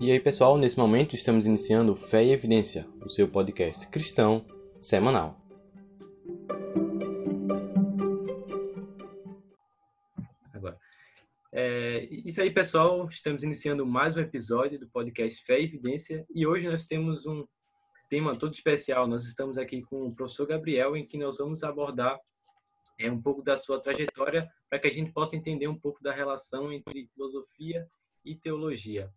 E aí, pessoal, nesse momento estamos iniciando Fé e Evidência, o seu podcast cristão semanal. Agora. É, isso aí, pessoal, estamos iniciando mais um episódio do podcast Fé e Evidência e hoje nós temos um tema todo especial. Nós estamos aqui com o professor Gabriel, em que nós vamos abordar é, um pouco da sua trajetória para que a gente possa entender um pouco da relação entre filosofia e teologia.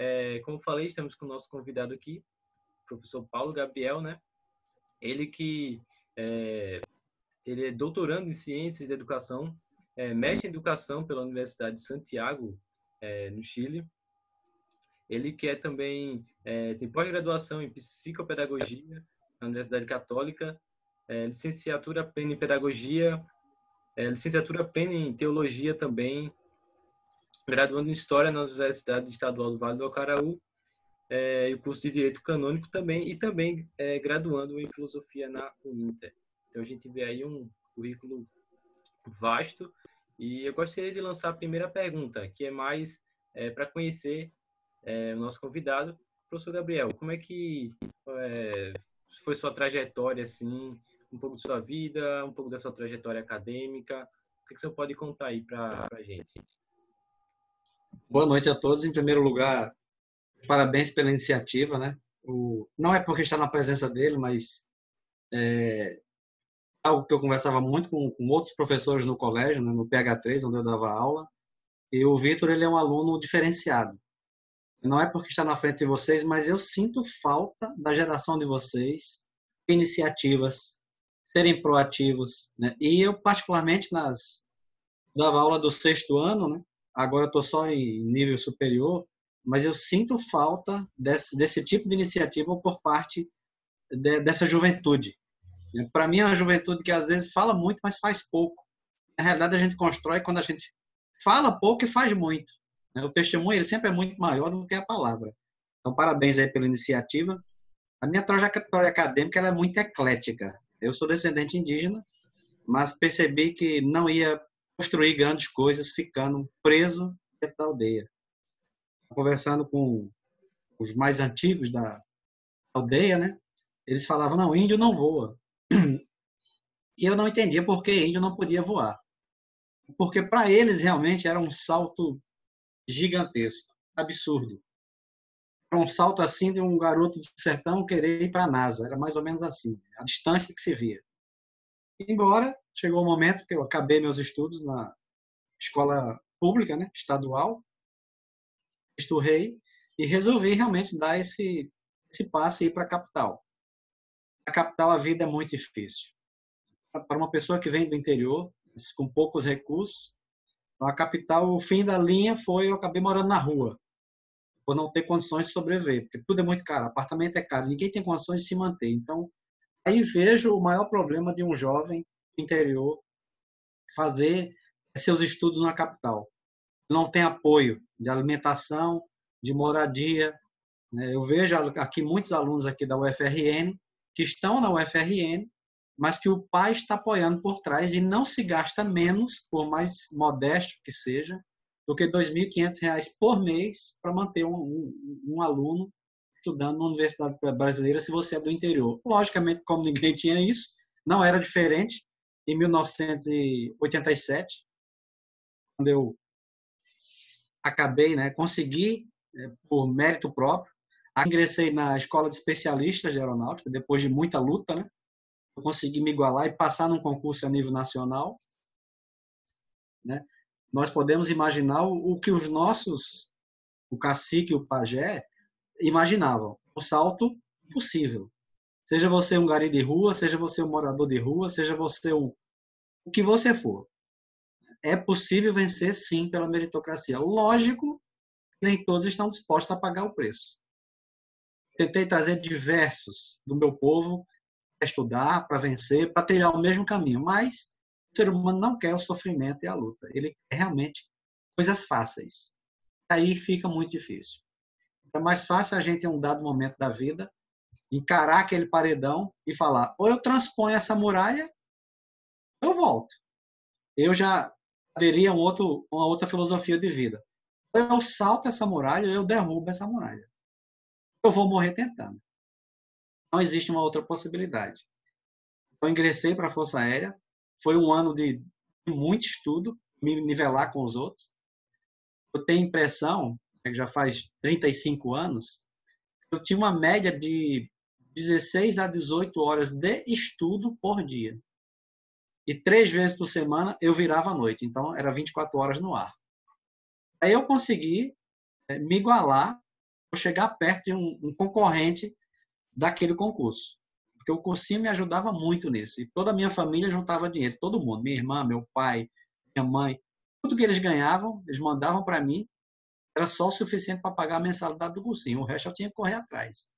É, como falei, estamos com o nosso convidado aqui, professor Paulo Gabriel, né? Ele que é, ele é doutorando em Ciências da Educação, é, mestre em Educação pela Universidade de Santiago, é, no Chile. Ele que é também é, tem pós-graduação em Psicopedagogia na Universidade Católica, é, licenciatura plena em Pedagogia, é, licenciatura plena em Teologia também graduando em História na Universidade Estadual do Vale do Acaraú, é, e o curso de Direito Canônico também, e também é, graduando em Filosofia na Uninter. Então a gente vê aí um currículo vasto, e eu gostaria de lançar a primeira pergunta, que é mais é, para conhecer é, o nosso convidado, professor Gabriel, como é que é, foi sua trajetória, assim, um pouco de sua vida, um pouco da sua trajetória acadêmica, o que, que você pode contar aí para a gente? Boa noite a todos. Em primeiro lugar, parabéns pela iniciativa, né? O, não é porque está na presença dele, mas é algo que eu conversava muito com, com outros professores no colégio, né, no PH3, onde eu dava aula. E o Vitor, ele é um aluno diferenciado. Não é porque está na frente de vocês, mas eu sinto falta da geração de vocês, iniciativas, serem proativos. Né? E eu, particularmente, nas dava aula do sexto ano, né? Agora estou só em nível superior, mas eu sinto falta desse, desse tipo de iniciativa por parte de, dessa juventude. Para mim, é uma juventude que às vezes fala muito, mas faz pouco. Na realidade, a gente constrói quando a gente fala pouco e faz muito. Né? O testemunho ele sempre é muito maior do que a palavra. Então, parabéns aí pela iniciativa. A minha trajetória acadêmica é muito eclética. Eu sou descendente indígena, mas percebi que não ia construir grandes coisas ficando preso dentro da aldeia. Conversando com os mais antigos da aldeia, né? Eles falavam, não, índio não voa. E eu não entendia por que índio não podia voar. Porque para eles realmente era um salto gigantesco, absurdo. Era um salto assim de um garoto do sertão querer ir para a NASA. Era mais ou menos assim, a distância que se via. Embora chegou o momento que eu acabei meus estudos na escola pública, né, estadual, esturrei e resolvi realmente dar esse esse passe e ir para a capital. A capital a vida é muito difícil. Para uma pessoa que vem do interior, com poucos recursos, a capital, o fim da linha foi eu acabei morando na rua, por não ter condições de sobreviver, porque tudo é muito caro, apartamento é caro, ninguém tem condições de se manter. Então, Aí vejo o maior problema de um jovem interior fazer seus estudos na capital. Não tem apoio de alimentação, de moradia. Né? Eu vejo aqui muitos alunos aqui da UFRN que estão na UFRN, mas que o pai está apoiando por trás e não se gasta menos, por mais modesto que seja, do que R$ 2.500 por mês para manter um, um, um aluno estudando na Universidade Brasileira se você é do interior. Logicamente, como ninguém tinha isso, não era diferente. Em 1987, quando eu acabei, né, consegui, né, por mérito próprio, ingressei na Escola de Especialistas de Aeronáutica, depois de muita luta, né, eu consegui me igualar e passar num concurso a nível nacional. Né, nós podemos imaginar o, o que os nossos, o cacique e o pajé, imaginavam. O salto possível. Seja você um gari de rua, seja você um morador de rua, seja você um o que você for. É possível vencer sim pela meritocracia. Lógico, nem todos estão dispostos a pagar o preço. Tentei trazer diversos do meu povo para estudar, para vencer, para trilhar o mesmo caminho, mas o ser humano não quer o sofrimento e a luta. Ele quer realmente coisas fáceis. Aí fica muito difícil. É mais fácil a gente, em um dado momento da vida, encarar aquele paredão e falar: ou eu transponho essa muralha, eu volto. Eu já teria um outro, uma outra filosofia de vida. eu salto essa muralha, eu derrubo essa muralha. Eu vou morrer tentando. Não existe uma outra possibilidade. Eu ingressei para a Força Aérea. Foi um ano de muito estudo, me nivelar com os outros. Eu tenho impressão, que já faz 35 anos, eu tinha uma média de 16 a 18 horas de estudo por dia. E três vezes por semana eu virava à noite. Então, era 24 horas no ar. Aí eu consegui é, me igualar, chegar perto de um, um concorrente daquele concurso. Porque o cursinho me ajudava muito nisso. E toda a minha família juntava dinheiro. Todo mundo. Minha irmã, meu pai, minha mãe. Tudo que eles ganhavam, eles mandavam para mim. Era só o suficiente para pagar a mensalidade do cursinho. O resto eu tinha que correr atrás.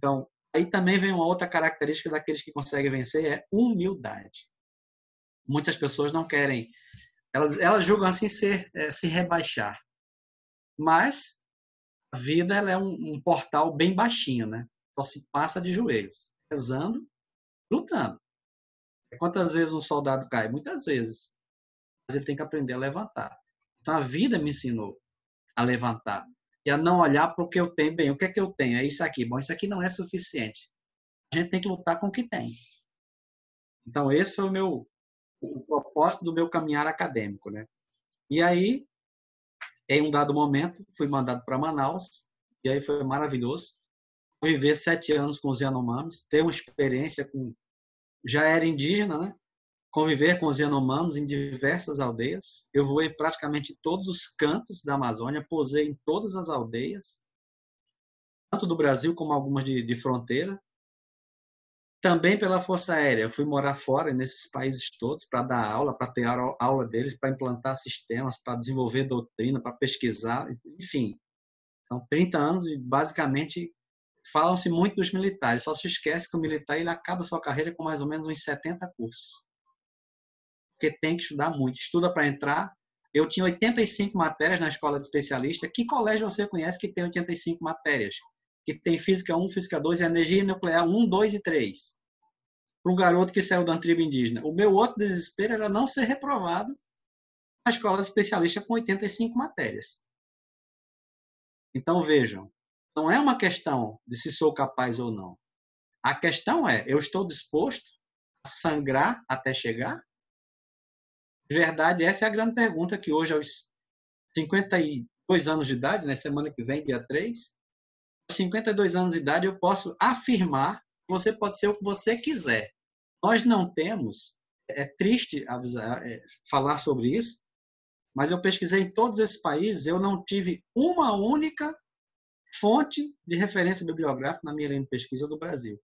Então, aí também vem uma outra característica daqueles que conseguem vencer, é humildade. Muitas pessoas não querem, elas, elas julgam assim ser, é, se rebaixar. Mas a vida é um, um portal bem baixinho, né? Só se passa de joelhos, rezando, lutando. Quantas vezes um soldado cai? Muitas vezes. Mas ele tem que aprender a levantar. Então a vida me ensinou a levantar e a não olhar para o que eu tenho. Bem, o que é que eu tenho? É isso aqui. Bom, isso aqui não é suficiente. A gente tem que lutar com o que tem. Então, esse foi o meu o propósito do meu caminhar acadêmico, né? E aí, em um dado momento, fui mandado para Manaus, e aí foi maravilhoso. Viver sete anos com os Yanomamis, ter uma experiência com. Já era indígena, né? Conviver com os Yanomamis em diversas aldeias. Eu voei praticamente todos os cantos da Amazônia, posei em todas as aldeias, tanto do Brasil como algumas de, de fronteira. Também pela Força Aérea. Eu fui morar fora nesses países todos para dar aula, para ter aula deles, para implantar sistemas, para desenvolver doutrina, para pesquisar, enfim. São 30 anos e basicamente falam-se muito dos militares. Só se esquece que o militar ele acaba sua carreira com mais ou menos uns 70 cursos porque tem que estudar muito. Estuda para entrar. Eu tinha 85 matérias na escola de especialista. Que colégio você conhece que tem 85 matérias? Que tem física 1, física 2 e energia nuclear 1, 2 e 3. Para um garoto que saiu da tribo indígena. O meu outro desespero era não ser reprovado na escola de especialista com 85 matérias. Então vejam, não é uma questão de se sou capaz ou não. A questão é, eu estou disposto a sangrar até chegar? De verdade, essa é a grande pergunta que hoje, aos 52 anos de idade, na né, semana que vem, dia 3, aos 52 anos de idade, eu posso afirmar que você pode ser o que você quiser. Nós não temos, é triste avisar, é, falar sobre isso, mas eu pesquisei em todos esses países, eu não tive uma única fonte de referência bibliográfica na minha linha de pesquisa do Brasil.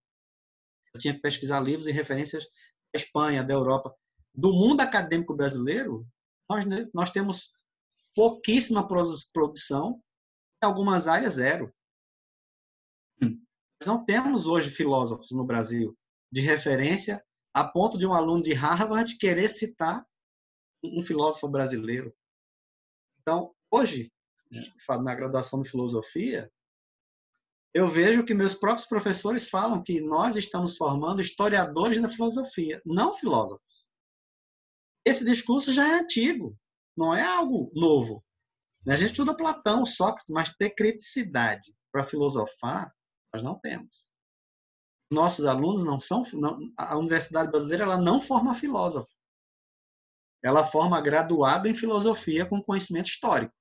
Eu tinha que pesquisar livros e referências da Espanha, da Europa do mundo acadêmico brasileiro, nós, nós temos pouquíssima produção, em algumas áreas zero. Não temos hoje filósofos no Brasil de referência a ponto de um aluno de Harvard querer citar um filósofo brasileiro. Então, hoje, na graduação de filosofia, eu vejo que meus próprios professores falam que nós estamos formando historiadores da filosofia, não filósofos. Esse discurso já é antigo, não é algo novo. A gente estuda Platão, Sócrates, mas ter criticidade para filosofar, nós não temos. Nossos alunos não são. Não, a Universidade Brasileira ela não forma filósofo. Ela forma graduado em filosofia com conhecimento histórico.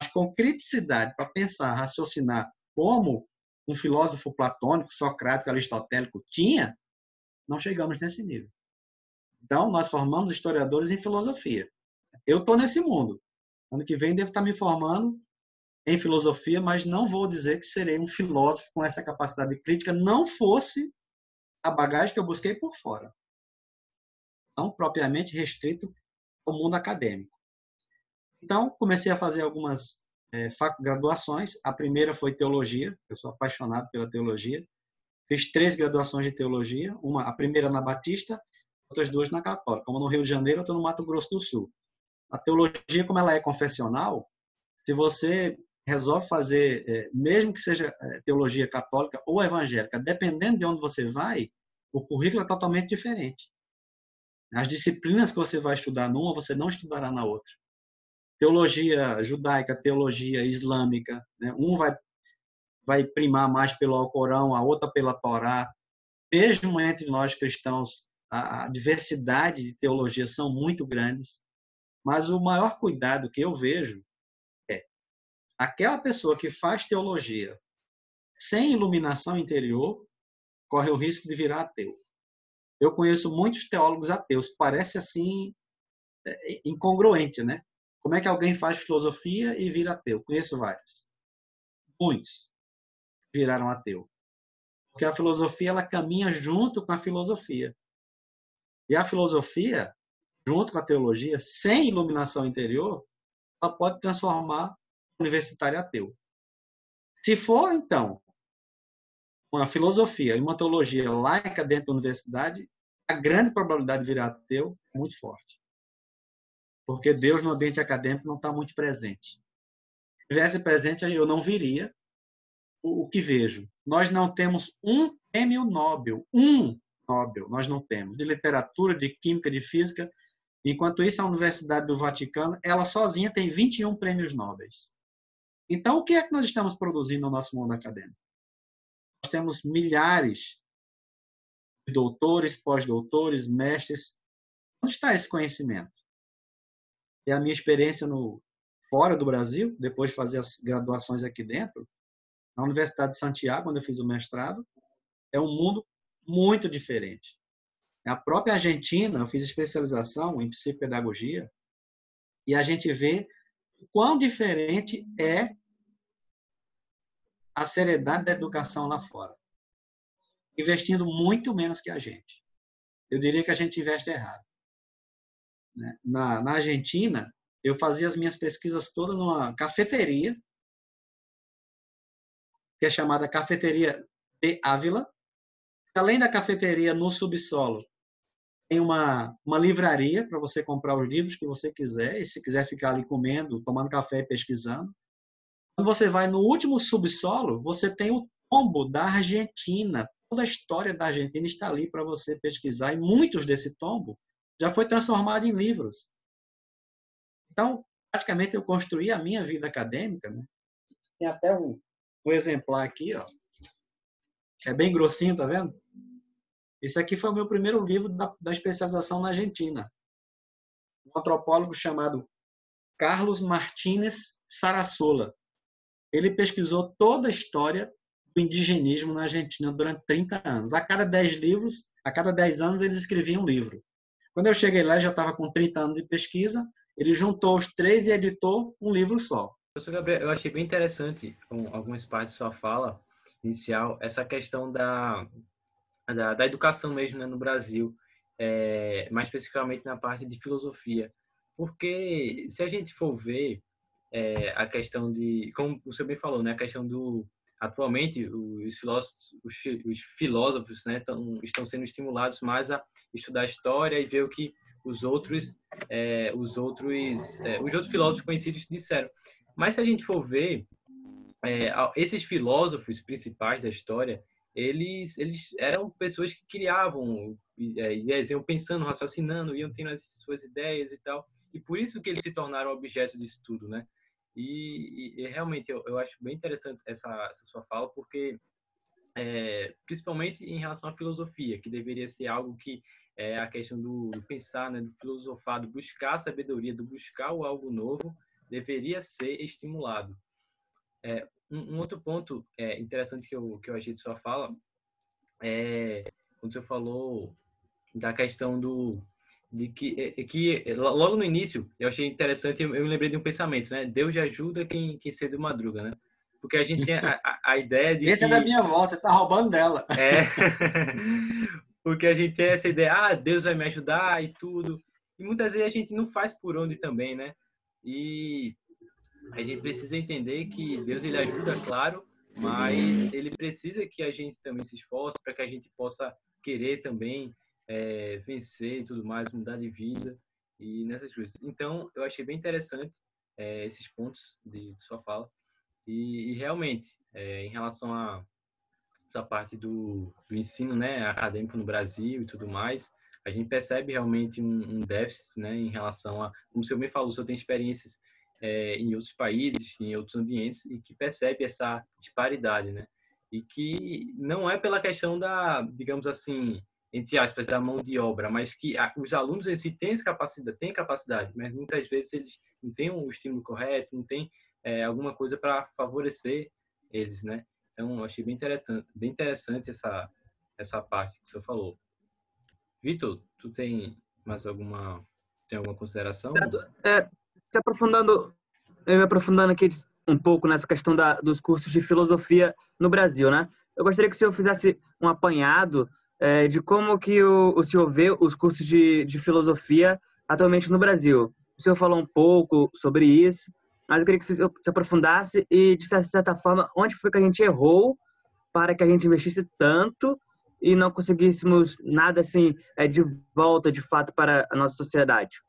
Mas com criticidade para pensar, raciocinar como um filósofo platônico, socrático, aristotélico tinha, não chegamos nesse nível. Então, nós formamos historiadores em filosofia. Eu estou nesse mundo. Ano que vem devo estar me formando em filosofia, mas não vou dizer que serei um filósofo com essa capacidade crítica, não fosse a bagagem que eu busquei por fora. Não propriamente restrito ao mundo acadêmico. Então, comecei a fazer algumas é, graduações. A primeira foi teologia, eu sou apaixonado pela teologia. Fiz três graduações de teologia, uma a primeira na Batista, outras duas na Católica. Uma no Rio de Janeiro, outra no Mato Grosso do Sul. A teologia, como ela é confessional, se você resolve fazer, é, mesmo que seja é, teologia católica ou evangélica, dependendo de onde você vai, o currículo é totalmente diferente. As disciplinas que você vai estudar numa, você não estudará na outra. teologia judaica, teologia islâmica. Né? Um vai, vai primar mais pelo Alcorão, a outra pela Torá. Mesmo entre nós cristãos, a, diversidade de teologias são muito grandes, mas o maior cuidado que eu vejo é aquela pessoa que faz teologia sem iluminação interior corre o risco de virar ateu. Eu conheço muitos teólogos ateus, parece assim é, incongruente, né? Como é que alguém faz filosofia e vira ateu? Conheço vários. Muitos viraram ateu. Porque a filosofia ela caminha junto com a filosofia. E a filosofia, junto com a teologia, sem iluminação interior, ela pode transformar o universitário ateu. Se for, então, uma filosofia e uma teologia laica dentro da universidade, a grande probabilidade de virar ateu é muito forte. Porque Deus no ambiente acadêmico não está muito presente. Se estivesse presente, eu não viria o, o que vejo. Nós não temos um prêmio Nobel, um Nobel, nós não temos, de literatura, de química, de física. Enquanto isso, a Universidade do Vaticano, ela sozinha tem 21 prêmios Nobel. Então, o que é que nós estamos produzindo no nosso mundo acadêmico? Nós temos milhares de doutores, pós-doutores, mestres. Onde está esse conhecimento? E a minha experiência no fora do Brasil, depois de fazer as graduações aqui dentro, na Universidade de Santiago, onde eu fiz o mestrado, é um mundo muito diferente. A própria Argentina, eu fiz especialização em psicopedagogia, e a gente vê quão diferente é a seriedade da educação lá fora. Investindo muito menos que a gente. Eu diria que a gente investe errado. Né? Na, na Argentina, eu fazia as minhas pesquisas todas numa cafeteria, que é chamada Cafeteria de Ávila. Além da cafeteria, no subsolo, tem uma, uma livraria para você comprar os livros que você quiser, e se quiser ficar ali comendo, tomando café e pesquisando. Quando você vai no último subsolo, você tem o tombo da Argentina. Toda a história da Argentina está ali para você pesquisar, e muitos desse tombo já foi transformado em livros. Então, praticamente eu construí a minha vida acadêmica. Né? Tem até um, um exemplar aqui, ó. É bem grossinho, tá vendo? Esse aqui foi o meu primeiro livro da, da especialização na Argentina. Um antropólogo chamado Carlos Martínez Sarasola. Ele pesquisou toda a história do indigenismo na Argentina durante 30 anos. A cada 10 livros, a cada 10 anos, eles escreviam um livro. Quando eu cheguei lá, já estava com 30 anos de pesquisa, ele juntou os três e editou um livro só. Professor Gabriel, eu achei bem interessante algumas partes da sua fala inicial, essa questão da, da, da educação mesmo né, no Brasil, é, mais especificamente na parte de filosofia. Porque se a gente for ver é, a questão de, como senhor bem falou, né, a questão do, atualmente os filósofos, os, os filósofos né, tão, estão sendo estimulados mais a estudar história e ver o que os outros, é, os outros, é, os outros filósofos conhecidos disseram. Mas se a gente for ver, é, esses filósofos principais da história, eles, eles eram pessoas que criavam é, ideias, iam pensando, raciocinando, iam tendo as suas ideias e tal. E por isso que eles se tornaram objeto de estudo, né? E, e, e realmente eu, eu, acho bem interessante essa, essa sua fala, porque é, principalmente em relação à filosofia, que deveria ser algo que é a questão do, do pensar, né, do filosofar, do buscar a sabedoria, do buscar o algo novo, deveria ser estimulado. É, um, um, outro ponto é, interessante que eu, que eu achei de sua fala é quando você falou da questão do, de que, é, é que logo no início eu achei interessante, eu me lembrei de um pensamento, né? Deus ajuda quem, quem cedo madruga, né? Porque a gente tem a, a, a ideia de. Esse é que... é da minha avó, você tá roubando dela. É. Porque a gente tem essa ideia, ah, Deus vai me ajudar e tudo. E muitas vezes a gente não faz por onde também, né? E a gente precisa entender que Deus ele ajuda, claro, mas ele precisa que a gente também se esforce para que a gente possa querer também é, vencer e tudo mais, mudar de vida e nessas coisas. Então, eu achei bem interessante é, esses pontos de, de, sua fala. E, e realmente, é, em relação a essa parte do, do, ensino né, acadêmico no Brasil e tudo mais, a gente percebe realmente um, um déficit né, em relação a, como o senhor me falou, o senhor tem experiências é, em outros países, em outros ambientes, e que percebe essa disparidade, né? E que não é pela questão da, digamos assim, entre aspas, da mão de obra, mas que a, os alunos em si têm capacidade, têm capacidade, mas muitas vezes eles não têm o estímulo correto, não têm é, alguma coisa para favorecer eles, né? Então, eu achei bem interessante, bem interessante essa, essa parte que você falou. Vitor, tu tem mais alguma, tem alguma consideração? É, se aprofundando, aprofundando aqui um pouco nessa questão da, dos cursos de filosofia no Brasil, né? Eu gostaria que o senhor fizesse um apanhado é, de como que o, o senhor vê os cursos de, de filosofia atualmente no Brasil. O senhor falou um pouco sobre isso, mas eu queria que você se aprofundasse e, de certa forma, onde foi que a gente errou para que a gente investisse tanto e não conseguíssemos nada assim é, de volta, de fato, para a nossa sociedade?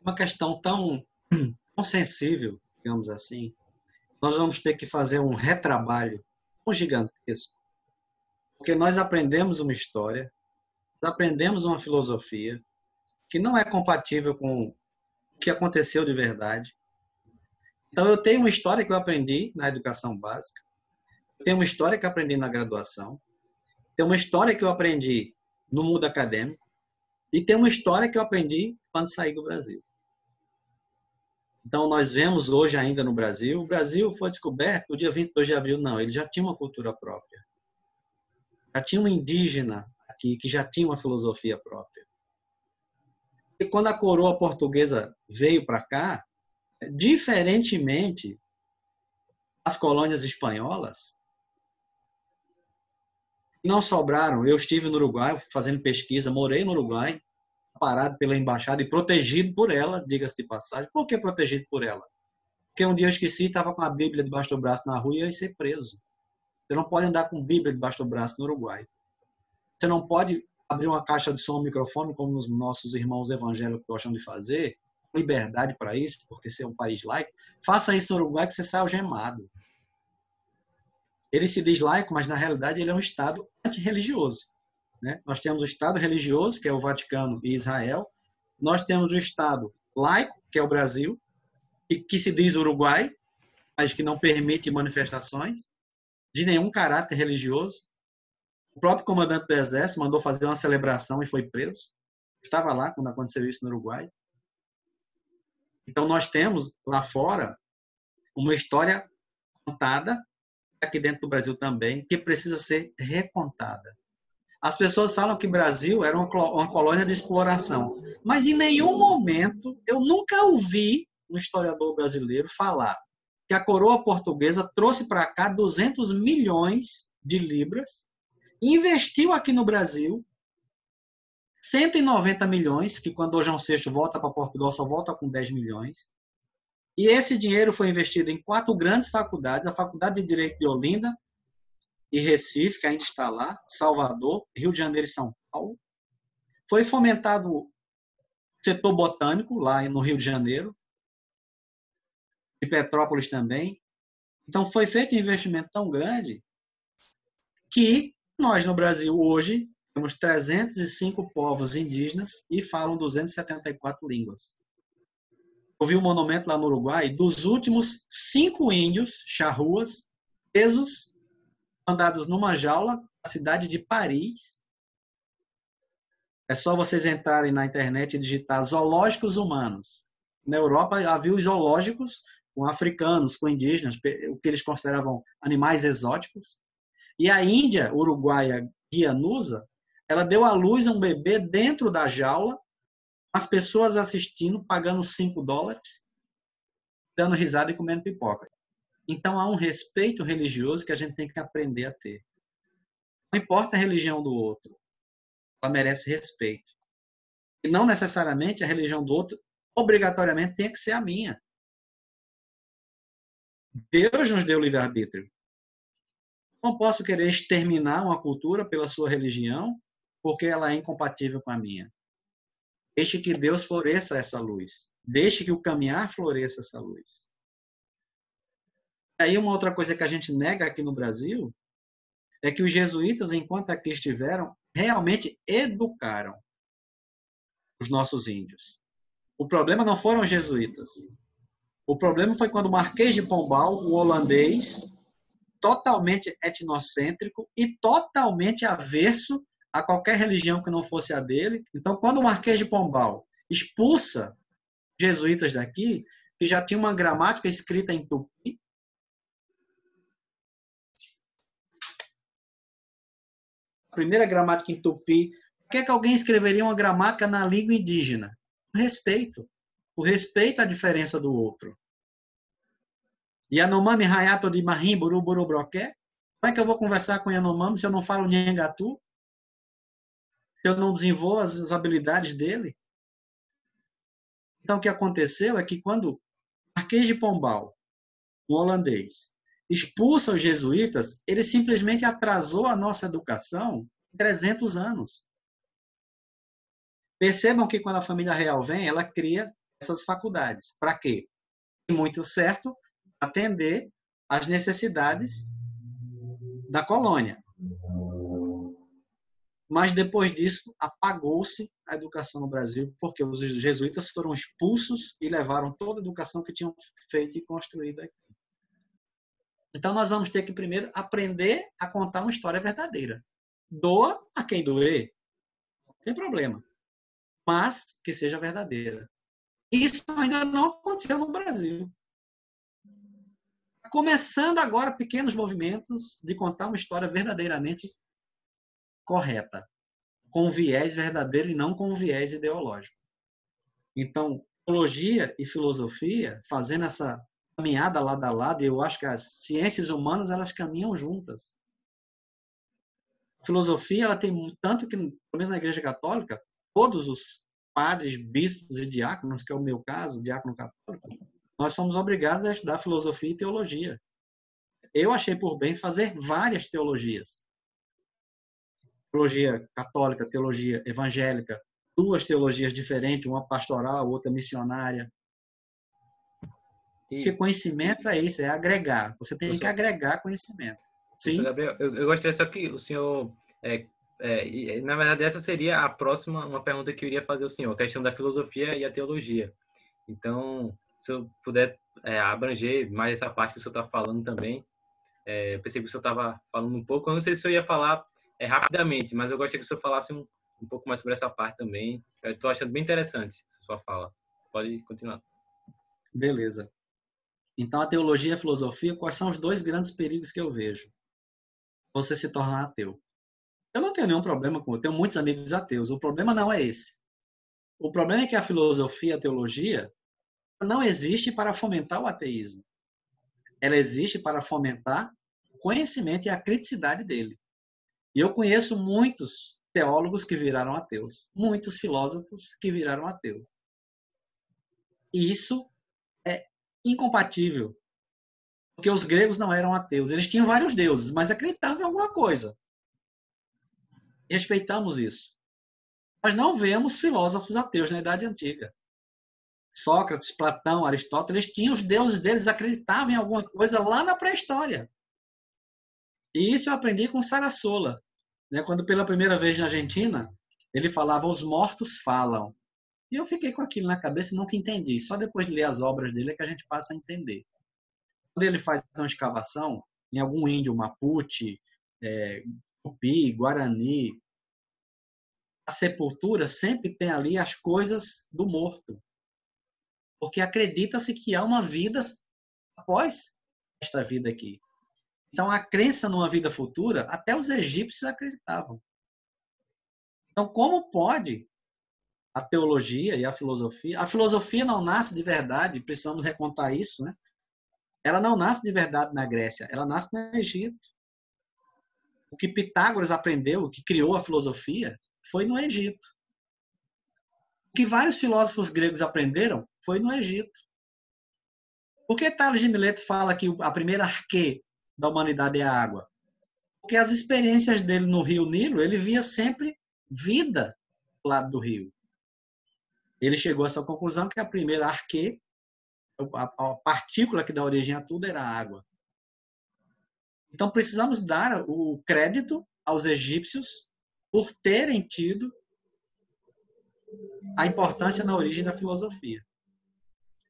Uma questão tão, tão sensível, digamos assim, nós vamos ter que fazer um retrabalho tão gigantesco, porque nós aprendemos uma história, aprendemos uma filosofia que não é compatível com que aconteceu de verdade. Então, eu tenho uma história que eu aprendi na educação básica, eu tenho uma história que eu aprendi na graduação, tem uma história que eu aprendi no mundo acadêmico e tem uma história que eu aprendi quando saí do Brasil. Então, nós vemos hoje ainda no Brasil, o Brasil foi descoberto no dia 22 de abril, não, ele já tinha uma cultura própria. Já tinha um indígena aqui que já tinha uma filosofia própria. E quando a coroa portuguesa veio para cá, diferentemente das colônias espanholas, não sobraram. Eu estive no Uruguai fazendo pesquisa, morei no Uruguai, parado pela embaixada e protegido por ela, diga-se de passagem. Por que protegido por ela? Porque um dia eu esqueci, estava com a Bíblia debaixo do braço na rua e ia ser preso. Você não pode andar com Bíblia debaixo do braço no Uruguai. Você não pode abrir uma caixa de som, um microfone, como os nossos irmãos evangélicos gostam de fazer, liberdade para isso, porque você é um país laico, faça isso no Uruguai que você sai algemado. Ele se diz laico, mas na realidade ele é um Estado antirreligioso. Né? Nós temos o Estado religioso, que é o Vaticano e Israel. Nós temos o Estado laico, que é o Brasil, e que se diz Uruguai, mas que não permite manifestações de nenhum caráter religioso. O próprio comandante do exército mandou fazer uma celebração e foi preso. Estava lá quando aconteceu isso no Uruguai. Então nós temos lá fora uma história contada aqui dentro do Brasil também que precisa ser recontada. As pessoas falam que o Brasil era uma colônia de exploração, mas em nenhum momento eu nunca ouvi um historiador brasileiro falar que a coroa portuguesa trouxe para cá 200 milhões de libras investiu aqui no Brasil 190 milhões, que quando João VI volta para Portugal só volta com 10 milhões. E esse dinheiro foi investido em quatro grandes faculdades, a Faculdade de Direito de Olinda e Recife, que ainda está lá, Salvador, Rio de Janeiro e São Paulo. Foi fomentado o setor botânico lá no Rio de Janeiro, e Petrópolis também. Então foi feito um investimento tão grande que nós, no Brasil, hoje, temos 305 povos indígenas e falam 274 línguas. Eu vi um monumento lá no Uruguai dos últimos cinco índios, charruas, presos, mandados numa jaula na cidade de Paris. É só vocês entrarem na internet e digitar zoológicos humanos. Na Europa havia os zoológicos com africanos, com indígenas, o que eles consideravam animais exóticos. E a Índia, uruguaia Guianusa, ela deu à luz um bebê dentro da jaula, as pessoas assistindo, pagando 5 dólares, dando risada e comendo pipoca. Então há um respeito religioso que a gente tem que aprender a ter. Não importa a religião do outro, ela merece respeito. E não necessariamente a religião do outro obrigatoriamente tem que ser a minha. Deus nos deu livre-arbítrio. Não posso querer exterminar uma cultura pela sua religião, porque ela é incompatível com a minha. Deixe que Deus floresça essa luz. Deixe que o caminhar floresça essa luz. Aí uma outra coisa que a gente nega aqui no Brasil é que os jesuítas, enquanto aqui estiveram, realmente educaram os nossos índios. O problema não foram os jesuítas. O problema foi quando o Marquês de Pombal, o holandês, totalmente etnocêntrico e totalmente averso a qualquer religião que não fosse a dele. Então, quando o Marquês de Pombal expulsa jesuítas daqui, que já tinha uma gramática escrita em tupi, primeira gramática em tupi, por que, é que alguém escreveria uma gramática na língua indígena? O respeito. O respeito à diferença do outro. Yanomami Hayato de Mahim Buruburu Broqué. Como é que eu vou conversar com Yanomami se eu não falo Nhengatu? Se eu não desenvolvo as, as habilidades dele? Então, o que aconteceu é que quando Marquês de Pombal, um holandês, expulsa os jesuítas, ele simplesmente atrasou a nossa educação 300 anos. Percebam que quando a família real vem, ela cria essas faculdades. Para quê? Muito certo, atender às necessidades da colônia. Mas depois disso, apagou-se a educação no Brasil, porque os jesuítas foram expulsos e levaram toda a educação que tinham feito e construído aqui. Então, nós vamos ter que primeiro aprender a contar uma história verdadeira. Doa a quem doer, não tem problema. Mas que seja verdadeira. Isso ainda não aconteceu no Brasil começando agora pequenos movimentos de contar uma história verdadeiramente correta, com viés verdadeiro e não com viés ideológico. Então, teologia e filosofia, fazendo essa caminhada lado a lado, e eu acho que as ciências humanas elas caminham juntas. A filosofia, ela tem tanto que, pelo menos na Igreja Católica, todos os padres, bispos e diáconos, que é o meu caso, diácono católico, nós somos obrigados a estudar filosofia e teologia. Eu achei por bem fazer várias teologias. Teologia católica, teologia evangélica, duas teologias diferentes, uma pastoral, outra missionária. Porque conhecimento é isso, é agregar. Você tem que agregar conhecimento. Sim. Eu, eu gostaria só que o senhor é, é, na verdade, essa seria a próxima, uma pergunta que eu iria fazer ao senhor, a questão da filosofia e a teologia. Então, se eu puder é, abranger mais essa parte que o senhor está falando também. É, eu percebi que o senhor estava falando um pouco, eu não sei se eu ia falar é, rapidamente, mas eu gostaria que o senhor falasse um, um pouco mais sobre essa parte também. Eu estou achando bem interessante a sua fala. Pode continuar. Beleza. Então, a teologia e a filosofia, quais são os dois grandes perigos que eu vejo? Você se tornar ateu. Eu não tenho nenhum problema com, eu tenho muitos amigos ateus. O problema não é esse. O problema é que a filosofia e a teologia não existe para fomentar o ateísmo. Ela existe para fomentar o conhecimento e a criticidade dele. E eu conheço muitos teólogos que viraram ateus, muitos filósofos que viraram ateus. E isso incompatível. Porque os gregos não eram ateus. Eles tinham vários deuses, mas acreditavam em alguma coisa. Respeitamos isso. Mas não vemos filósofos ateus na Idade Antiga. Sócrates, Platão, Aristóteles tinham os deuses deles, acreditavam em alguma coisa lá na pré-história. E isso eu aprendi com Sarassola, né? quando pela primeira vez na Argentina, ele falava os mortos falam. E eu fiquei com aquilo na cabeça e nunca entendi. Só depois de ler as obras dele é que a gente passa a entender. Quando ele faz uma escavação em algum índio Mapuche, é, Tupi, Guarani, a sepultura sempre tem ali as coisas do morto porque acredita-se que há uma vida após esta vida aqui. Então, a crença numa vida futura, até os egípcios acreditavam. Então, como pode a teologia e a filosofia? A filosofia não nasce de verdade, precisamos recontar isso, né? Ela não nasce de verdade na Grécia, ela nasce no Egito. O que Pitágoras aprendeu, o que criou a filosofia, foi no Egito. O que vários filósofos gregos aprenderam foi no Egito. Por que Tales de Mileto fala que a primeira arque da humanidade é a água? Porque as experiências dele no rio Nilo, ele via sempre vida do lado do rio. Ele chegou a essa conclusão que a primeira arque, a partícula que dá origem a tudo, era a água. Então precisamos dar o crédito aos egípcios por terem tido a importância na origem da filosofia.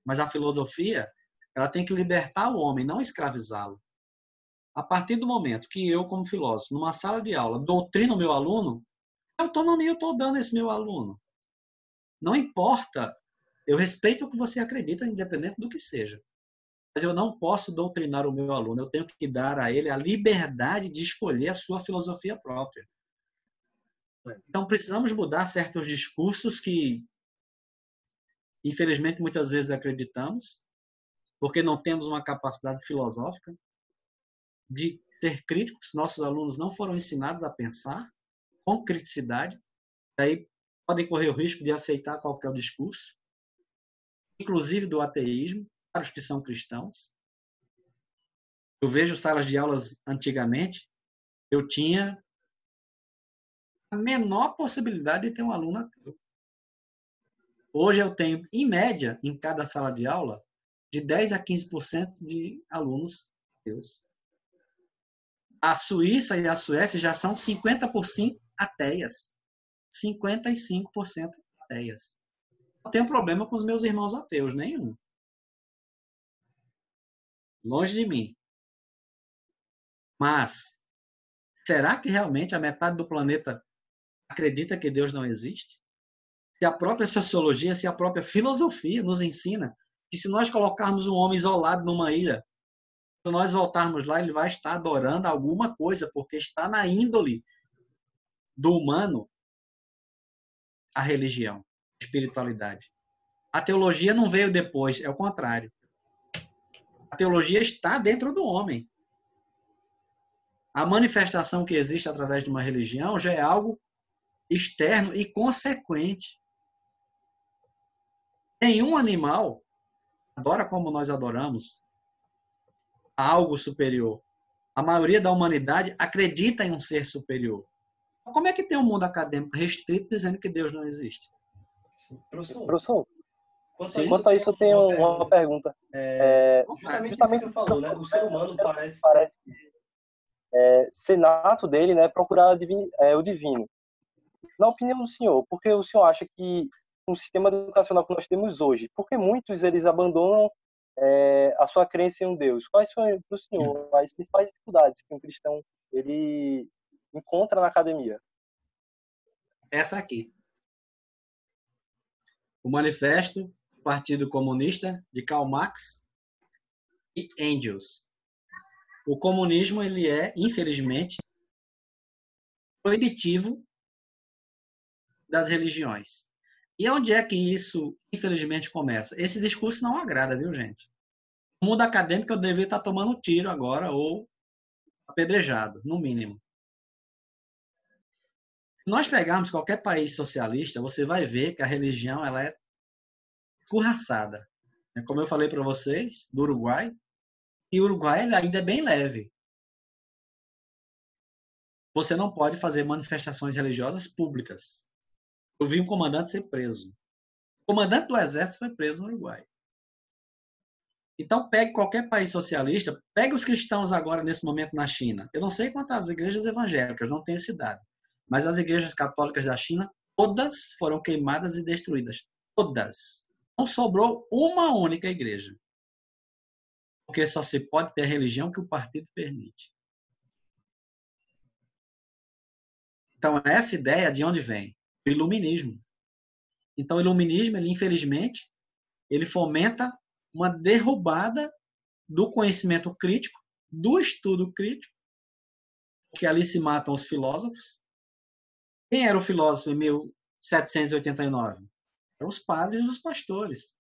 Mas a filosofia, ela tem que libertar o homem, não escravizá-lo. A partir do momento que eu, como filósofo, numa sala de aula, doutrino o meu aluno, que autonomia eu estou dando a esse meu aluno? Não importa, eu respeito o que você acredita, independente do que seja. Mas eu não posso doutrinar o meu aluno, eu tenho que dar a ele a liberdade de escolher a sua filosofia própria. Então precisamos mudar certos discursos que, infelizmente, muitas vezes acreditamos, porque não temos uma capacidade filosófica de ser críticos. Nossos alunos não foram ensinados a pensar com criticidade. Aí podem correr o risco de aceitar qualquer discurso, inclusive do ateísmo, para os que são cristãos. Eu vejo salas de aulas antigamente, eu tinha a menor possibilidade de ter um aluno ateu. Hoje eu tenho, em média, em cada sala de aula, de 10 a 15% de alunos ateus. A Suíça e a Suécia já são 50% ateias. 55% ateias. Não tenho problema com os meus irmãos ateus, nenhum. Longe de mim. Mas, será que realmente a metade do planeta acredita que Deus não existe? Se a própria sociologia, se a própria filosofia nos ensina que se nós colocarmos um homem isolado numa ilha, se nós voltarmos lá, ele vai estar adorando alguma coisa, porque está na índole do humano a religião, a espiritualidade. A teologia não veio depois, é o contrário. A teologia está dentro do homem. A manifestação que existe através de uma religião já é algo externo e consequente. Nenhum animal adora como nós adoramos algo superior. A maioria da humanidade acredita em um ser superior. Como é que tem um mundo acadêmico restrito dizendo que Deus não existe? Professor, Professor quanto, quanto a isso, eu tenho uma pergunta. É, justamente, justamente que falou, né? O ser humano parece, parece é, ser nato dele, né? Procurar é, o divino. Na opinião do senhor, por que o senhor acha que um sistema educacional que nós temos hoje, porque muitos eles abandonam é, a sua crença em um Deus? Quais são, para o senhor, as principais dificuldades que um cristão ele encontra na academia? Essa aqui. O Manifesto do Partido Comunista de Karl Marx e Engels. O comunismo ele é, infelizmente, proibitivo das religiões. E onde é que isso, infelizmente, começa? Esse discurso não agrada, viu, gente? O mundo acadêmico eu deveria estar tomando tiro agora ou apedrejado, no mínimo. Nós pegarmos qualquer país socialista, você vai ver que a religião ela é escorraçada. É como eu falei para vocês, do Uruguai, e o Uruguai ainda é bem leve. Você não pode fazer manifestações religiosas públicas. Eu vi um comandante ser preso. O comandante do exército foi preso no Uruguai. Então, pegue qualquer país socialista, pegue os cristãos agora, nesse momento, na China. Eu não sei quantas igrejas evangélicas, não tenho dado. Mas as igrejas católicas da China, todas foram queimadas e destruídas. Todas. Não sobrou uma única igreja. Porque só se pode ter religião que o partido permite. Então, essa ideia de onde vem? O iluminismo. Então, o iluminismo, ele, infelizmente, ele fomenta uma derrubada do conhecimento crítico, do estudo crítico, que ali se matam os filósofos. Quem era o filósofo em 1789? Eram os padres e os pastores.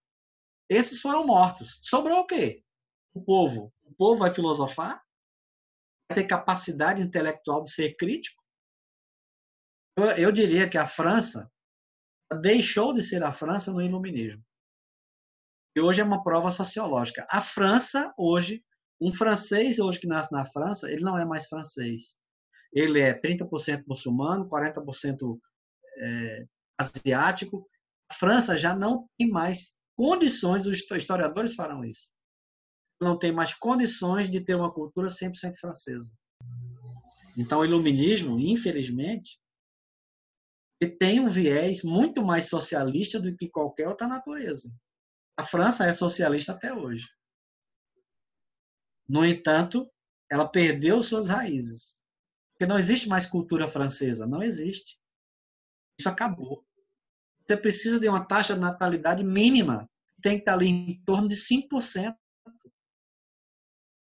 Esses foram mortos. Sobrou o quê? O povo. O povo vai filosofar? Vai ter capacidade intelectual de ser crítico? Eu, eu diria que a França deixou de ser a França no iluminismo. E hoje é uma prova sociológica. A França, hoje, um francês hoje que nasce na França, ele não é mais francês. Ele é 30% muçulmano, 40% é, asiático. A França já não tem mais condições, os historiadores farão isso, não tem mais condições de ter uma cultura 100% francesa. Então, o iluminismo, infelizmente, ele tem um viés muito mais socialista do que qualquer outra natureza. A França é socialista até hoje. No entanto, ela perdeu suas raízes. Porque não existe mais cultura francesa, não existe. Isso acabou. Você precisa de uma taxa de natalidade mínima, tem que estar ali em torno de 5%,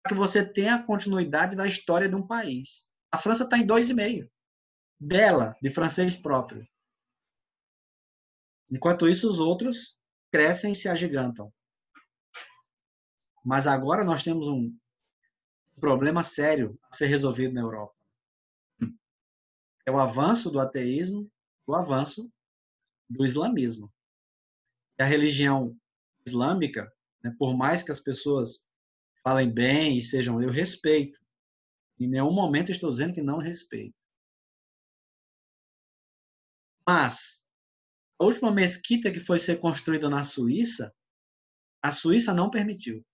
para que você tenha a continuidade da história de um país. A França está em 2,5% dela, de francês próprio. Enquanto isso, os outros crescem e se agigantam. Mas agora nós temos um problema sério a ser resolvido na Europa. É o avanço do ateísmo, o avanço do islamismo. E a religião islâmica, né, por mais que as pessoas falem bem e sejam eu respeito, em nenhum momento estou dizendo que não respeito. Mas a última mesquita que foi ser construída na Suíça, a Suíça não permitiu.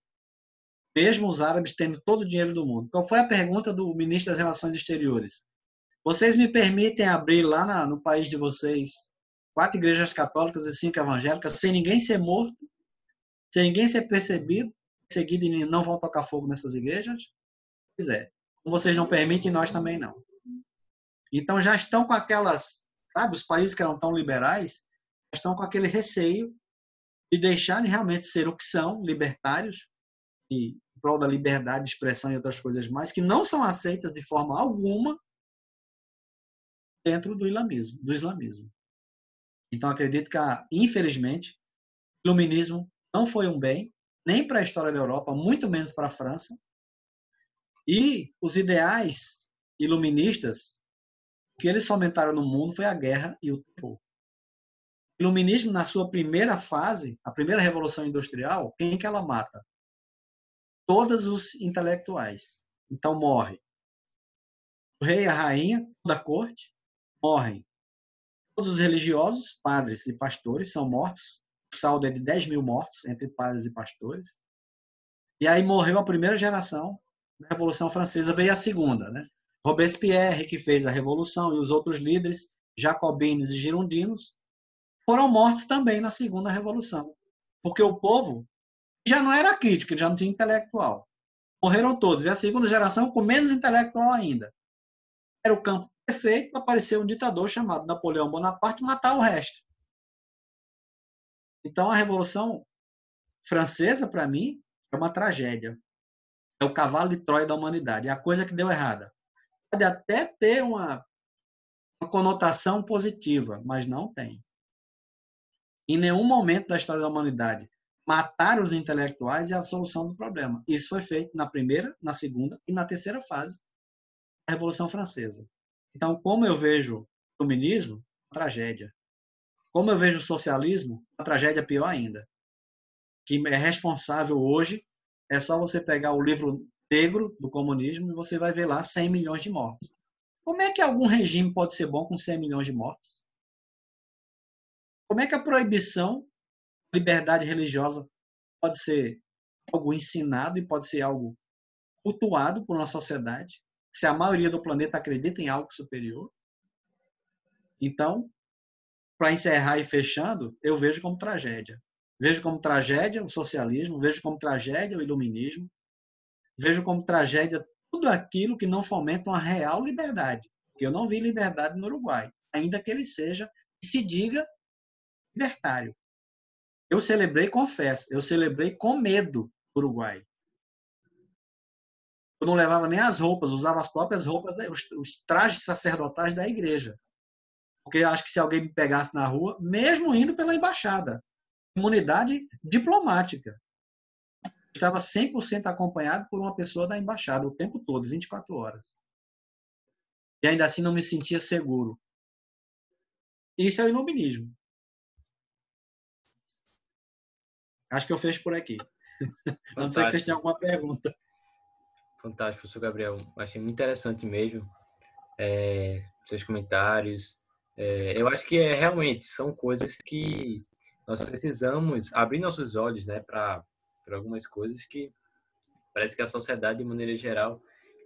Mesmo os árabes tendo todo o dinheiro do mundo. Qual foi a pergunta do ministro das Relações Exteriores? Vocês me permitem abrir lá na, no país de vocês quatro igrejas católicas e cinco evangélicas sem ninguém ser morto, sem ninguém ser percebido, seguido e não vão tocar fogo nessas igrejas? Pois é. Como vocês não permitem, nós também não. Então já estão com aquelas sabe, os países que eram tão liberais estão com aquele receio de deixarem realmente ser o que são, libertários, e em prol da liberdade de expressão e outras coisas mais, que não são aceitas de forma alguma dentro do islamismo. Do islamismo. Então, acredito que, infelizmente, o iluminismo não foi um bem, nem para a história da Europa, muito menos para a França. E os ideais iluministas o que eles fomentaram no mundo foi a guerra e o terror. O iluminismo, na sua primeira fase, a primeira revolução industrial, quem que ela mata? Todos os intelectuais. Então morre o rei e a rainha da corte, morrem. Todos os religiosos, padres e pastores, são mortos. O saldo é de 10 mil mortos entre padres e pastores. E aí morreu a primeira geração da Revolução Francesa, veio a segunda, né? Robespierre, que fez a Revolução, e os outros líderes, jacobinos e girondinos, foram mortos também na Segunda Revolução. Porque o povo já não era crítico, já não tinha intelectual. Morreram todos. E a segunda geração com menos intelectual ainda. Era o campo perfeito para aparecer um ditador chamado Napoleão Bonaparte e matar o resto. Então a Revolução Francesa, para mim, é uma tragédia. É o cavalo de Troia da humanidade. É a coisa que deu errada pode até ter uma, uma conotação positiva, mas não tem. Em nenhum momento da história da humanidade, matar os intelectuais é a solução do problema. Isso foi feito na primeira, na segunda e na terceira fase da Revolução Francesa. Então, como eu vejo o comunismo, tragédia. Como eu vejo o socialismo, tragédia pior ainda. Que é responsável hoje, é só você pegar o livro negro do comunismo e você vai ver lá 100 milhões de mortos. Como é que algum regime pode ser bom com 100 milhões de mortos? Como é que a proibição, liberdade religiosa pode ser algo ensinado e pode ser algo cultuado por uma sociedade, se a maioria do planeta acredita em algo superior? Então, para encerrar e fechando, eu vejo como tragédia. Vejo como tragédia o socialismo, vejo como tragédia o iluminismo, vejo como tragédia tudo aquilo que não fomenta uma real liberdade. Eu não vi liberdade no Uruguai, ainda que ele seja e se diga libertário. Eu celebrei, confesso, eu celebrei com medo o Uruguai. Eu não levava nem as roupas, usava as próprias roupas, os, os trajes sacerdotais da igreja. Porque eu acho que se alguém me pegasse na rua, mesmo indo pela embaixada, imunidade diplomática estava 100% acompanhado por uma pessoa da embaixada o tempo todo, 24 horas. E ainda assim não me sentia seguro. Isso é o iluminismo. Acho que eu fecho por aqui. Fantástico. A não ser que vocês tenham alguma pergunta. Fantástico, professor Gabriel. Achei muito interessante mesmo. É, seus comentários. É, eu acho que é, realmente são coisas que nós precisamos abrir nossos olhos né, para algumas coisas que parece que a sociedade, de maneira geral,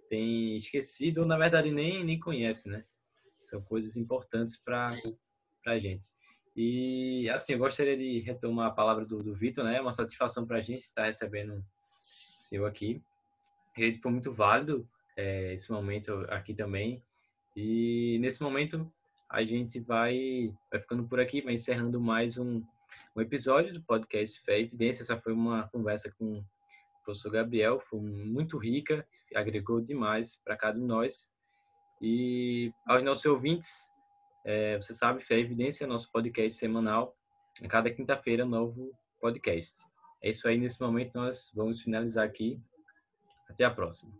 tem esquecido ou, na verdade, nem, nem conhece, né? São coisas importantes para a gente. E, assim, eu gostaria de retomar a palavra do, do Vitor, né? É uma satisfação para a gente estar recebendo o seu aqui. Foi muito válido é, esse momento aqui também. E nesse momento a gente vai, vai ficando por aqui, vai encerrando mais um, um episódio do podcast Fé e Evidência. Essa foi uma conversa com o professor Gabriel, foi muito rica, agregou demais para cada um de nós. E aos nossos ouvintes, é, você sabe, Fé e Evidência é nosso podcast semanal. A cada quinta-feira, novo podcast. É isso aí, nesse momento nós vamos finalizar aqui. Até a próxima.